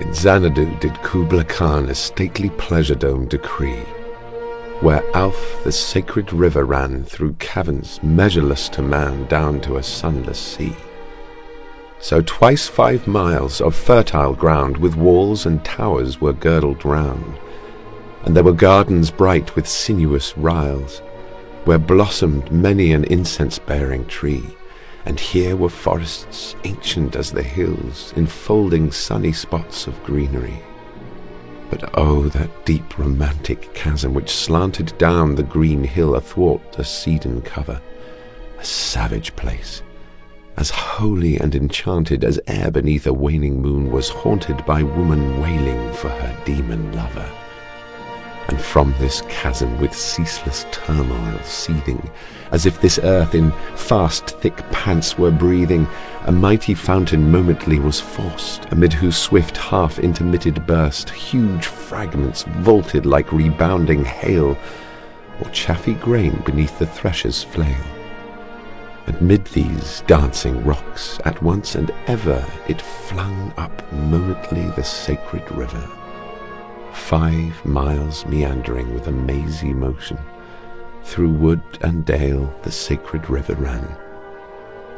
In Xanadu did Kubla Khan a stately pleasure dome decree, where Alph the sacred river ran through caverns measureless to man down to a sunless sea. So twice five miles of fertile ground with walls and towers were girdled round, and there were gardens bright with sinuous riles, where blossomed many an incense-bearing tree, and here were forests ancient as the hills, enfolding sunny spots of greenery. But oh, that deep romantic chasm which slanted down the green hill athwart the cedarn cover, a savage place, as holy and enchanted as e'er beneath a waning moon was haunted by woman wailing for her demon lover. From this chasm with ceaseless turmoil seething, as if this earth in fast thick pants were breathing, a mighty fountain momently was forced, amid whose swift half intermitted burst huge fragments vaulted like rebounding hail, or chaffy grain beneath the thresher's flail. And mid these dancing rocks at once and ever it flung up momently the sacred river, five miles meandering with a mazy motion. Through wood and dale the sacred river ran,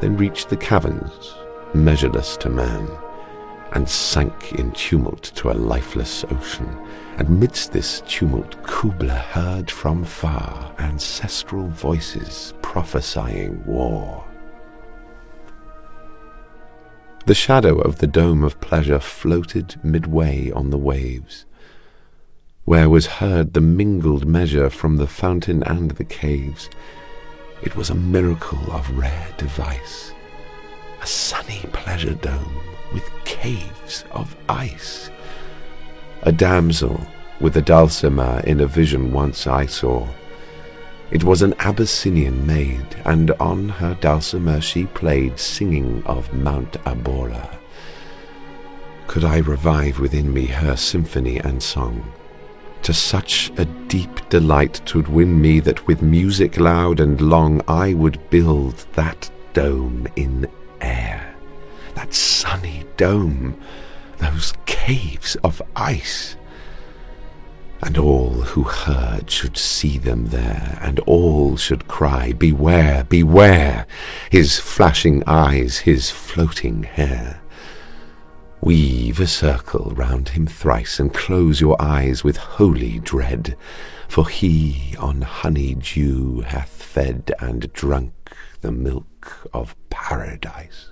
then reached the caverns, measureless to man, and sank in tumult to a lifeless ocean. And midst this tumult Kubla heard from far ancestral voices prophesying war. The shadow of the dome of pleasure floated midway on the waves, where was heard the mingled measure from the fountain and the caves. It was a miracle of rare device, a sunny pleasure dome with caves of ice. A damsel with a dulcimer in a vision once I saw. It was an Abyssinian maid, and on her dulcimer she played, singing of Mount Abora. Could I revive within me her symphony and song? To such a deep delight twould win me that with music loud and long I would build that dome in air, that sunny dome, those caves of ice and all who heard should see them there, and all should cry, Beware, beware! His flashing eyes, his floating hair. Weave a circle round him thrice, and close your eyes with holy dread, for he on honey dew hath fed and drunk the milk of paradise.